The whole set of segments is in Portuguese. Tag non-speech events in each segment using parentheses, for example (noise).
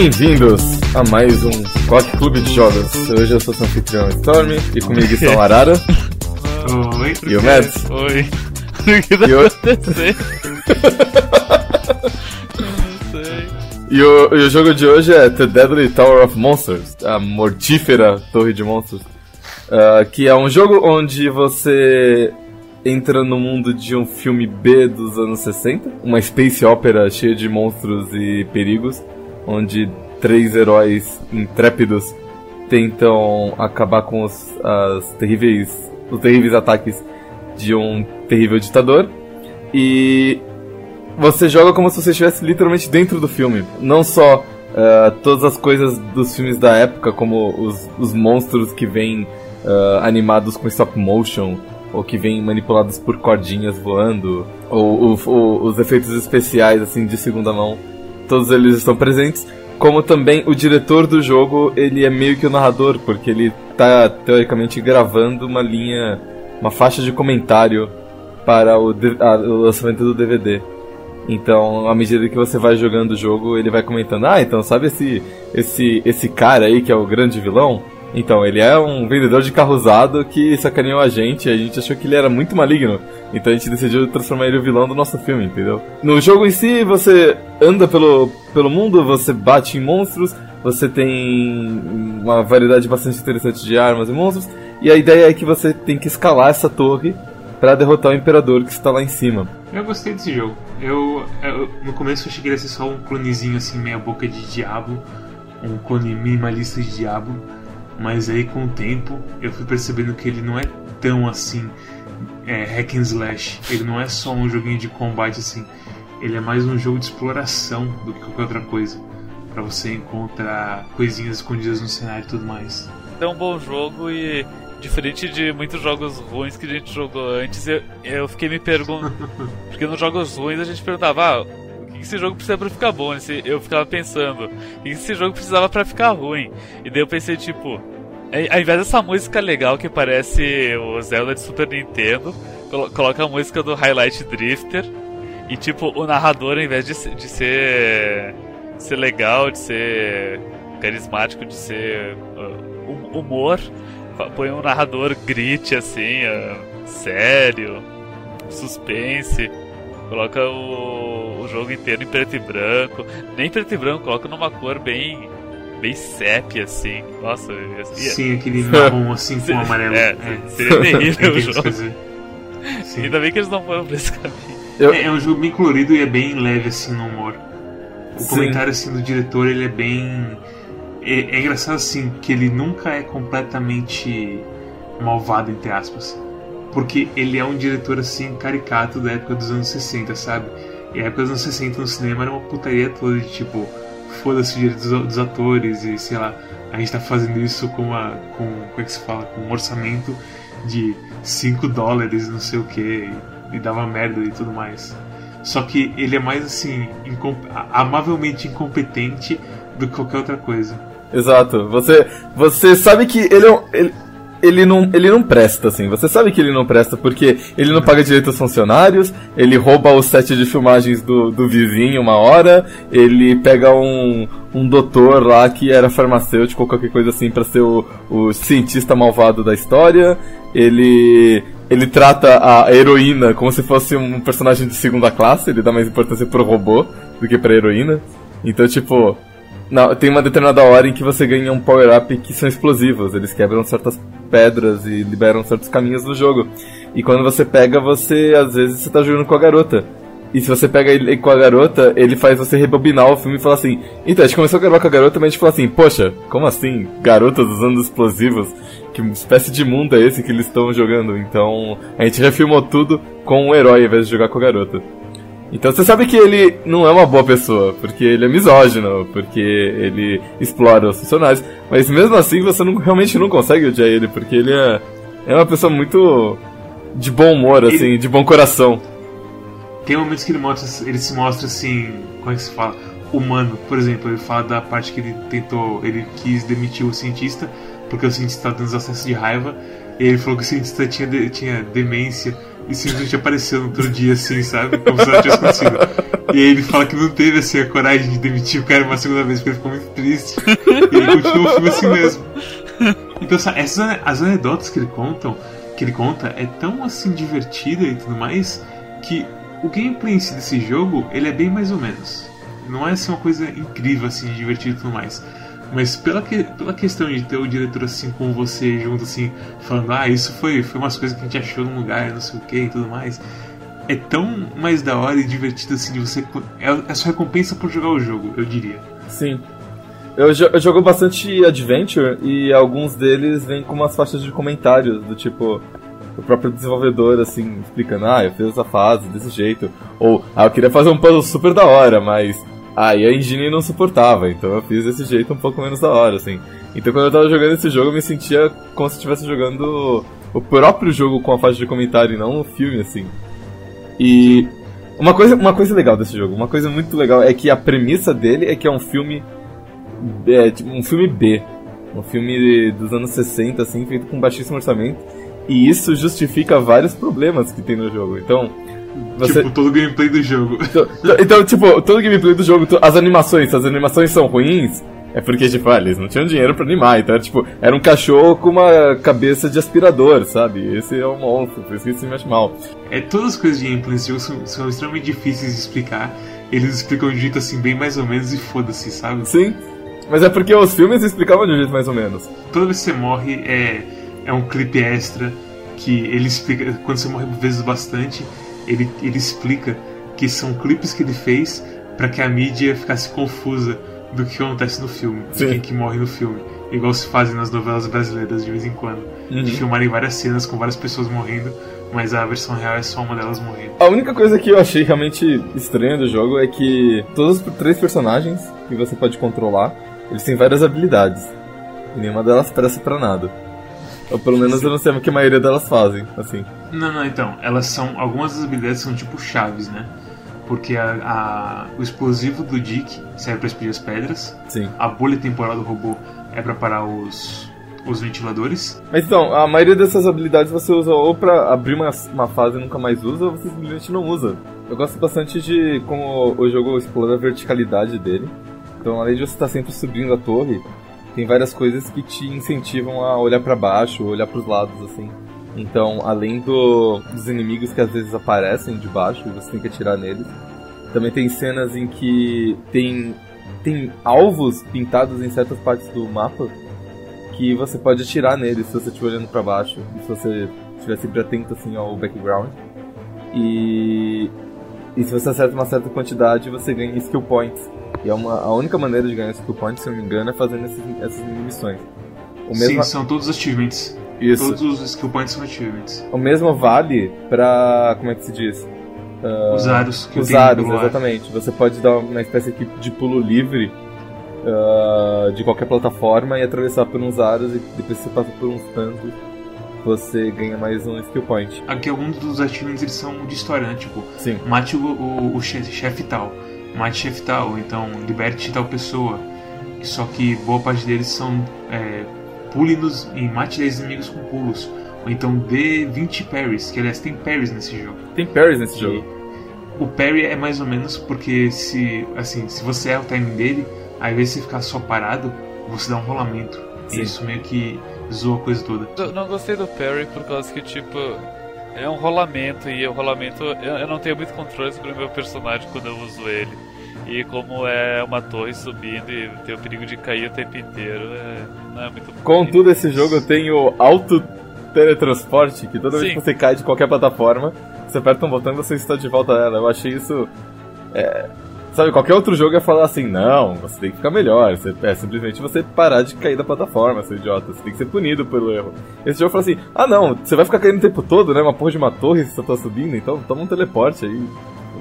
Bem-vindos a mais um Quack Clube de Jogos. Hoje eu sou seu anfitrião Storm e comigo (laughs) estão Arara Oi, e o Mads. Oi. O que tá o- acontecendo? Não (laughs) sei. E o, e o jogo de hoje é The Deadly Tower of Monsters, a mortífera torre de monstros. Ah, que é um jogo onde você entra no mundo de um filme B dos anos 60, uma space opera cheia de monstros e perigos, onde três heróis intrépidos tentam acabar com os, as terríveis, os terríveis ataques de um terrível ditador. E você joga como se você estivesse literalmente dentro do filme. Não só ah, todas as coisas dos filmes da época, como os, os monstros que vêm ah, animados com stop motion, ou que vêm manipulados por cordinhas voando, ou, o- o- os efeitos especiais assim de segunda mão, todos eles estão presentes. Como também o diretor do jogo, ele é meio que o narrador, porque ele tá teoricamente gravando uma linha, uma faixa de comentário para o, a- o lançamento do DVD. Então, à medida que você vai jogando o jogo, ele vai comentando: "Ah, então sabe esse esse esse cara aí que é o grande vilão? Então, ele é um vendedor de carro usado que sacaneou a gente a gente achou que ele era muito maligno. Então a gente decidiu transformar ele o vilão do nosso filme, entendeu? No jogo em si, você anda pelo, pelo mundo, você bate em monstros, você tem uma variedade bastante interessante de armas e monstros, e a ideia é que você tem que escalar essa torre para derrotar o imperador que está lá em cima. Eu gostei desse jogo. Eu, eu- no começo eu achei que ia ser só um clonezinho assim, meia boca de diabo, um clone minimalista de diabo, mas aí com o tempo eu fui percebendo que ele não é tão assim é, hack and slash. Ele não é só um joguinho de combate assim. Ele é mais um jogo de exploração do que qualquer outra coisa. Pra você encontrar coisinhas escondidas no cenário e tudo mais. É um bom jogo e, diferente de muitos jogos ruins que a gente jogou antes, eu, eu fiquei me perguntando. (laughs) Porque nos jogos ruins a gente perguntava, ah, que esse jogo precisa pra ficar bom? Esse- Eu ficava pensando, o que esse jogo precisava pra ficar ruim? E daí eu pensei, tipo, ao ao invés dessa música legal que parece o Zelda de Super Nintendo, colo- coloca a música do Highlight Drifter. E tipo, o narrador, ao invés de, se- de ser, ser legal, de ser carismático, de ser uh, hum- humor, põe um narrador grit assim, uh, sério, suspense. Coloca o, o jogo inteiro em preto e branco. Nem preto e branco, coloca numa cor bem. bem sépia assim. Nossa, ia- Sim, aquele (laughs) marrom assim com amarelo. É, seria (laughs) terrível o jogo. quer dizer. Sim. Ainda bem que eles não foram pra esse caminho. Eu- É, é um jogo bem colorido e é bem leve assim no humor. O Sim. comentário assim do diretor ele é bem é, é engraçado assim que ele nunca é completamente malvado entre aspas, porque ele é um diretor assim caricato da época dos anos 60, sabe? E a época dos anos 60 no cinema era uma putaria toda de tipo foda-se o direito dos, dos atores e sei lá a gente tá fazendo isso com uma com como é que se fala com um orçamento de 5 dólares não sei o que e dava merda e tudo mais. Só que ele é mais assim, incom- a- amavelmente incompetente do que qualquer outra coisa. Exato. Você, você sabe que ele é um, ele, ele não, ele não presta, assim. Você sabe que ele não presta porque ele não paga direito aos funcionários, ele rouba o set de filmagens do, do vizinho uma hora, ele pega um, um doutor lá que era farmacêutico ou qualquer coisa assim pra ser o, o cientista malvado da história, ele. Ele trata a heroína como se fosse um personagem de segunda classe, ele dá mais importância pro robô do que pra heroína. Então, tipo, não, tem uma determinada hora em que você ganha um power-up que são explosivos. Eles quebram certas pedras e liberam certos caminhos no jogo. E quando você pega, você, às vezes, você tá jogando com a garota. E se você pega ele com a garota, ele faz você rebobinar o filme e falar assim: Então, a gente começou a gravar com a garota, mas a gente falou assim: Poxa, como assim? Garotas usando explosivos? Que espécie de mundo é esse que eles estão jogando? Então, a gente refilmou tudo com o herói ao invés de jogar com a garota. Então você sabe que ele não é uma boa pessoa, porque ele é misógino, porque ele explora os funcionários, mas mesmo assim você não, realmente não consegue odiar ele, porque ele é, é uma pessoa muito de bom humor, assim, de bom coração. Tem momentos que ele, mostra, ele se mostra assim, como é que se fala? Humano. Por exemplo, ele fala da parte que ele tentou, ele quis demitir o cientista, porque o cientista estava dando acessos de raiva, e ele falou que o cientista tinha, tinha demência e simplesmente apareceu no outro dia, assim, sabe? Como se nada tivesse acontecido. E aí ele fala que não teve assim, a coragem de demitir o cara uma segunda vez porque ele ficou muito triste. E ele continua o filme assim mesmo. Então, sabe, essas as anedotas que ele contam, que ele conta, é tão assim divertida e tudo mais, que o gameplay desse jogo, ele é bem mais ou menos. Não é assim uma coisa incrível, assim, divertida e tudo mais. Mas pela, que, pela questão de ter o diretor assim com você junto, assim, falando, ah, isso foi, foi umas coisas que a gente achou num lugar, não sei o que e tudo mais. É tão mais da hora e divertido assim de você. É, é a sua recompensa por jogar o jogo, eu diria. Sim. Eu, eu jogo bastante Adventure e alguns deles vêm com umas faixas de comentários, do tipo, o próprio desenvolvedor, assim, explicando, ah, eu fiz essa fase desse jeito. Ou, ah, eu queria fazer um puzzle super da hora, mas Aí a engine não suportava, então eu fiz desse jeito um pouco menos da hora, assim. Então quando eu tava jogando esse jogo, eu me sentia como se estivesse jogando o próprio jogo com a faixa de comentário e não o filme, assim. E uma coisa, uma coisa legal desse jogo, uma coisa muito legal é que a premissa dele é que é um filme. É, tipo, um filme B. Um filme dos anos 60, assim, feito com baixíssimo orçamento. E isso justifica vários problemas que tem no jogo. Então, você... Tipo, todo o gameplay do jogo. Então, tipo, todo o gameplay do jogo, as animações, se as animações são ruins, é porque, tipo, ah, eles não tinham dinheiro pra animar. Então, tipo, era um cachorro com uma cabeça de aspirador, sabe? Esse é um monstro, por isso que se mexe mal. É, todas as coisas de gameplay nesse jogo são, são extremamente difíceis de explicar. Eles explicam de um jeito assim, bem mais ou menos, e foda-se, sabe? Sim. Mas é porque os filmes explicavam de um jeito mais ou menos. Toda vez que você morre, é, é um clipe extra que ele explica. Quando você morre vezes bastante, ele, ele explica que são clipes que ele fez para que a mídia ficasse confusa do que acontece no filme, Sim. de quem que morre no filme. Igual se fazem nas novelas brasileiras de vez em quando. Uhum. De filmarem várias cenas com várias pessoas morrendo, mas a versão real é só uma delas morrendo. A única coisa que eu achei realmente estranha do jogo é que todos os três personagens que você pode controlar, eles têm várias habilidades. E nenhuma delas presta para nada. Ou pelo menos eu não sei o que a maioria delas fazem, assim. Não, não, então. Elas são. Algumas das habilidades são tipo chaves, né? Porque a, a, o explosivo do Dick serve para explodir as pedras. Sim. A bolha temporal do robô é para parar os, os ventiladores. Mas então, a maioria dessas habilidades você usa ou pra abrir uma, uma fase e nunca mais usa, ou você simplesmente não usa. Eu gosto bastante de como o jogo explora a verticalidade dele. Então, além de você estar sempre subindo a torre, tem várias coisas que te incentivam a olhar para baixo, olhar para os lados assim. Então, além do, dos inimigos que às vezes aparecem de baixo e você tem que atirar neles, também tem cenas em que tem tem alvos pintados em certas partes do mapa que você pode atirar neles se você estiver olhando para baixo se você estiver sempre atento assim ao background. E e se você acerta uma certa quantidade, você ganha skill points. E é uma, a única maneira de ganhar skill points, se não me engano, é fazendo esses, essas missões. Sim, são todos achievements. Isso. Todos os skill points são achievements. O mesmo vale pra. como é que se diz? Uh, os aros que Os aros, exatamente. Você pode dar uma espécie de pulo livre uh, de qualquer plataforma e atravessar por uns aros e depois você passa por uns tantos você ganha mais um skill point. Aqui alguns dos achievements eles são de história, né? Tipo, Sim. mate o, o, o chefe tal, mate chefe tal, então liberte tal pessoa. Só que boa parte deles são é, pule nos, e mate 10 inimigos com pulos. Ou então dê 20 parries, que aliás tem parries nesse jogo. Tem parries nesse e jogo. O parry é mais ou menos porque se assim, se você é o timing dele, aí ao invés de você ficar só parado, você dá um rolamento. Sim. Isso meio que zoa a coisa toda. Eu não gostei do parry por causa que, tipo, é um rolamento e o rolamento eu, não tenho muito controle sobre o meu personagem quando eu uso ele. E como é uma torre subindo e tem o perigo de cair o tempo inteiro, é, não é muito Contudo, esse jogo tem o auto teletransporte, que toda Sim. vez que você cai de qualquer plataforma, você aperta um botão e você está de volta nela. Eu achei isso. É, Sabe, qualquer outro jogo ia falar assim, não, você tem que ficar melhor. Você, é simplesmente você parar de cair da plataforma, seu idiota. Você tem que ser punido pelo erro. Esse jogo fala assim, ah não, você vai ficar caindo o tempo todo, né? Uma porra de uma torre se você tá subindo, então toma um teleporte aí.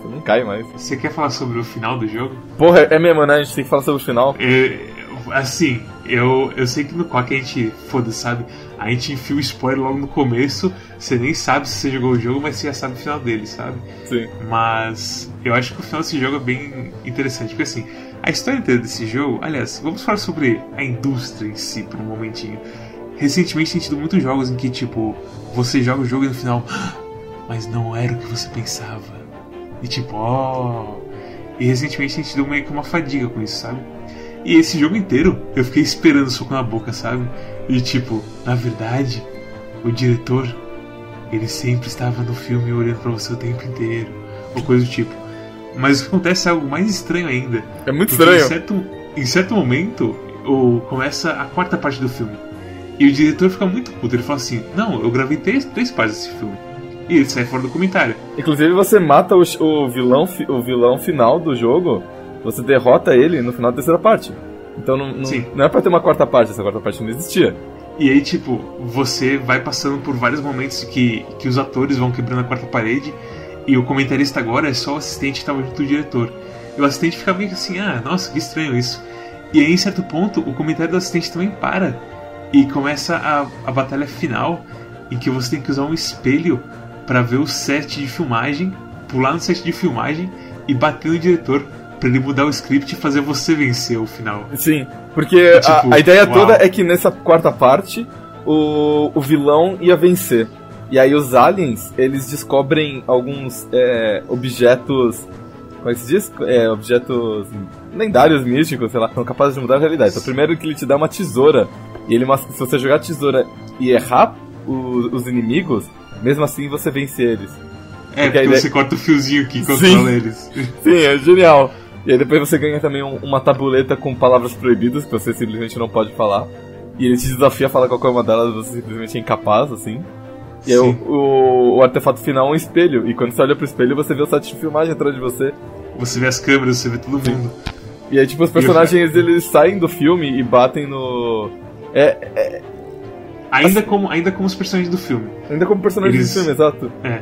Você não cai mais. Você quer falar sobre o final do jogo? Porra, é mesmo, né? A gente tem que falar sobre o final. É, assim, eu, eu sei que no Quack a gente, foda sabe? A gente enfia o spoiler logo no começo, você nem sabe se você jogou o jogo, mas você já sabe o final dele, sabe? Sim. Mas eu acho que o final desse jogo é bem interessante, porque assim, a história inteira desse jogo, aliás, vamos falar sobre a indústria em si por um momentinho. Recentemente tem tido muitos jogos em que, tipo, você joga o jogo e no final. mas não era o que você pensava. E tipo, ó. Oh. E recentemente a gente deu meio que uma fadiga com isso, sabe? E esse jogo inteiro eu fiquei esperando soco na boca, sabe? E tipo, na verdade, o diretor, ele sempre estava no filme olhando para você o tempo inteiro, ou coisa do tipo. Mas acontece algo mais estranho ainda. É muito estranho. Em certo, em certo momento, o, começa a quarta parte do filme. E o diretor fica muito puto. Ele fala assim: Não, eu gravei três, três partes desse filme. E ele sai fora do comentário. Inclusive, você mata o, o, vilão, o vilão final do jogo. Você derrota ele no final da terceira parte. Então não, não, não é pra ter uma quarta parte, essa quarta parte não existia. E aí, tipo, você vai passando por vários momentos que, que os atores vão quebrando a quarta parede. E o comentarista agora é só o assistente que tava junto do diretor. E o assistente fica meio assim, ah, nossa, que estranho isso. E aí, em certo ponto, o comentário do assistente também para. E começa a, a batalha final, em que você tem que usar um espelho para ver o set de filmagem, pular no set de filmagem e bater no diretor para ele mudar o script e fazer você vencer o final. Sim, porque tipo, a, a, ideia uau. toda é que nessa quarta parte o, o vilão ia vencer. E aí os aliens, eles descobrem alguns é, objetos. Como é que se diz? É, objetos lendários, místicos, sei lá, são capazes de mudar a realidade. Então, primeiro que ele te dá uma tesoura. E ele, se você jogar a tesoura e errar os, os inimigos, mesmo assim você vence eles. É, porque, porque ideia... você corta o fiozinho que controla eles. (laughs) Sim, é genial. E aí depois você ganha também um, uma tabuleta com palavras proibidas que você simplesmente não pode falar. E ele te desafia a falar qualquer uma delas, você simplesmente é incapaz, assim. E aí, o, o, o, artefato final é um espelho. E quando você olha pro espelho, você vê o site de filmagem atrás de você. Você vê as câmeras, você vê todo mundo. E aí, tipo, os personagens eles saem do filme e batem no. É. é... Ainda, como, ainda como os personagens do filme. Ainda como personagens eles... do filme, exato. É.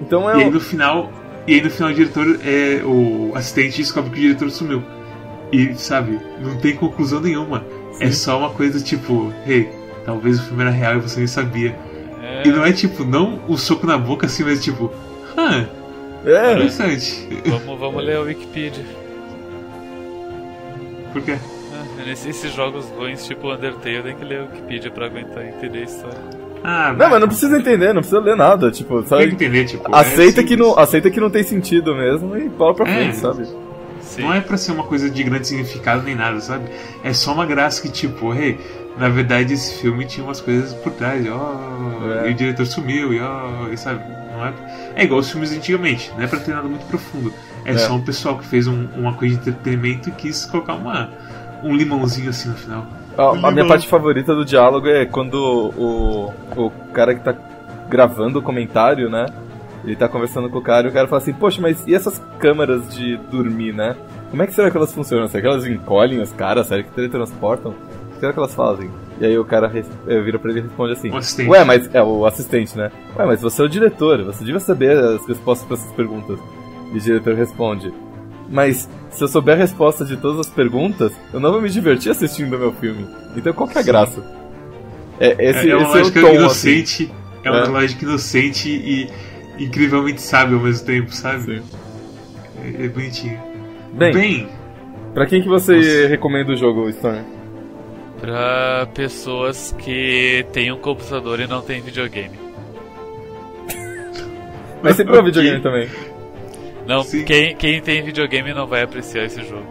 Então é. E aí no final. E aí no final o diretor, é, o assistente descobre que o diretor sumiu. E, sabe, não tem conclusão nenhuma. É Sim. É só uma coisa tipo, hey, talvez o filme era real e você nem sabia. É... E não é tipo, não o soco na boca assim, mas tipo, ah, é. interessante. Vamos, vamos ler a Wikipedia. Por quê? Ah, nesses jogos ruins, tipo Undertale, tem que ler a Wikipedia pra aguentar entender a história. Ah, não, mas não precisa entender, não precisa ler nada, tipo, só tem que entender, tipo, aceita é que não, aceita que não tem sentido mesmo e bola pra é. frente, sabe? Sim. Não é pra ser uma coisa de grande significado nem nada, sabe? É só uma graça que, tipo, hey, na verdade esse filme tinha umas coisas por trás, oh, é. e o diretor sumiu, e, oh, e sabe? Não é, é igual os filmes antigamente, não é pra ter nada muito profundo. É, é. só um pessoal que fez um, uma coisa de entretenimento e quis colocar uma, um limãozinho assim no final. A, a minha parte favorita do diálogo é quando o, o cara que tá gravando o comentário, né? Ele tá conversando com o cara e o cara fala assim, poxa, mas e essas câmeras de dormir, né? Como é que será que elas funcionam? Será que elas encolhem os caras? Será que teletransportam? O que será que elas fazem? E aí o cara eh, vira pra ele e responde assim: Ué, mas. É o assistente, né? Ué, mas você é o diretor, você devia saber as respostas para essas perguntas. E o diretor responde: mas se eu souber a resposta de todas as perguntas, eu não vou me divertir assistindo o meu filme. Então qual que é a graça? É, esse, é, é uma esse lógica é o tom, inocente, assim. é uma é. lógica inocente e incrivelmente sábio ao mesmo tempo, sabe? É, é, bonitinho. Bem, Bem, pra quem que você Nossa. recomenda o jogo, Storm? Pra pessoas que têm um computador e não têm videogame. Mas sempre pra videogame também. Não, quem, quem tem videogame não vai apreciar esse jogo.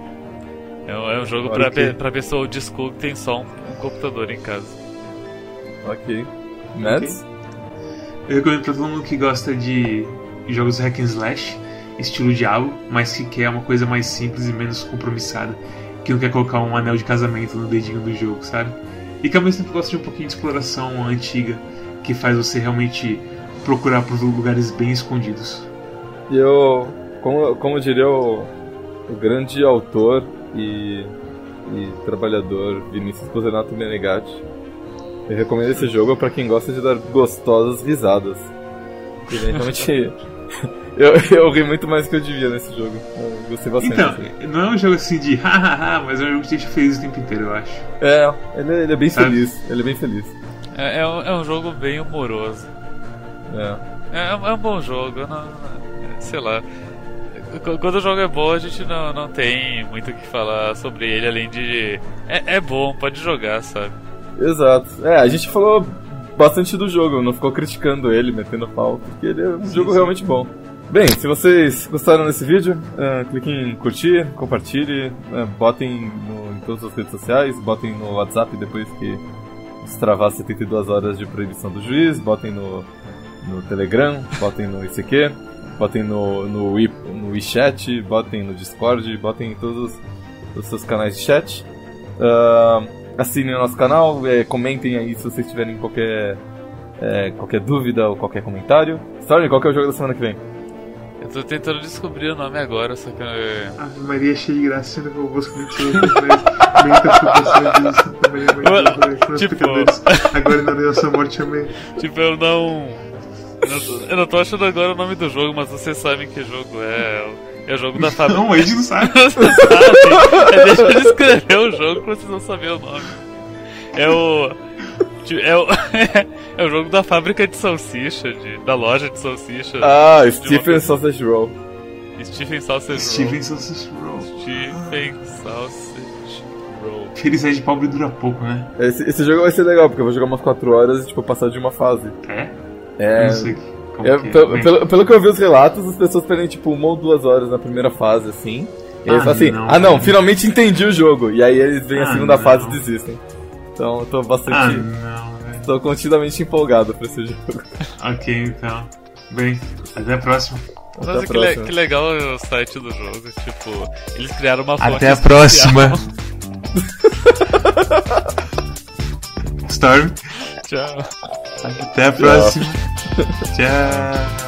É um, é um jogo pra, que... pra pessoa old school que tem só um, um computador em casa. Ok. Mads? Okay. Eu recomendo pra todo mundo que gosta de jogos hack and slash, estilo Diablo, mas que quer uma coisa mais simples e menos compromissada. Que não quer colocar um anel de casamento no dedinho do jogo, sabe? E que ao mesmo tempo gosta de um pouquinho de exploração antiga, que faz você realmente procurar por lugares bem escondidos. Eu como, como diria o, o grande autor e, e trabalhador Vinícius Pozenato Menegatti, eu recomendo esse jogo para quem gosta de dar gostosas risadas. Evidentemente, (laughs) eu, eu ri muito mais do que eu devia nesse jogo. Eu gostei bastante. Então, assim. não é um jogo assim de hahaha, mas é um jogo que deixa feliz o tempo inteiro, eu acho. É, ele, ele é bem Sabe? feliz. Ele é bem feliz. É, é, um, é um jogo bem humoroso. É. É, é um bom jogo, não, sei lá quando o jogo é bom, a gente não, não tem muito o que falar sobre ele, além de. É, é bom, pode jogar, sabe? Exato. É, a gente falou bastante do jogo, não ficou criticando ele, metendo pau, porque ele é um Sim, jogo sim. realmente bom. Bem, se vocês gostaram desse vídeo, uh, cliquem em curtir, compartilhe, uh, botem no, em todas as redes sociais, botem no WhatsApp depois que destravar 72 horas de proibição do juiz, botem no, no Telegram, botem no ICQ, botem no, no, Wii, no WeChat, botem no Discord, botem em todos os, os seus canais de chat. Uh, assinem o nosso canal, eh, comentem aí se vocês tiverem qualquer, eh, qualquer dúvida ou qualquer comentário. Stormy, qual que é o jogo da semana que vem? Eu tô tentando descobrir o nome agora, só que eu... Ave Maria é cheia de graça, sendo que eu vou escolher tipo- agora na nossa morte, amém. Tipo, eu não... Eu não, tô, achando agora o nome do jogo, mas vocês sabem que jogo é. É o jogo da fábrica. (laughs) Não, a gente não sabe. (laughs) Vocês sabem. É, deixa eu descrever o jogo pra vocês não saberem o nome. É o. É o, (laughs) é o jogo da fábrica de salsicha, de, da loja de salsicha. Ah, uma Stephen pessoa. Sausage Roll. Stephen Sausage Roll. Sausage Roll. Stephen Sausage Roll. Felicidade de pobre dura pouco, né? Esse, esse jogo vai ser legal, porque eu vou jogar umas 4 horas e tipo, passar de uma fase. É? É. Eu não sei como eu- que é. pelo, pelo, pelo que eu vi os relatos, as pessoas perdem tipo uma ou duas horas na primeira fase, assim. E eles Ah, falam assim, não, ah não, finalmente entendi o jogo. E aí eles vêm a Ah, segunda não. fase e desistem. Então eu tô Ah, bastante. não, velho. tô continuamente empolgado pra esse jogo. (laughs) Ok, então. Bem, até a próxima. Até Nossa, a que, le- próxima. que legal o site do jogo. Tipo, eles criaram uma Até a próxima. (laughs) Storm, Tchau. até a próxima. Tchau.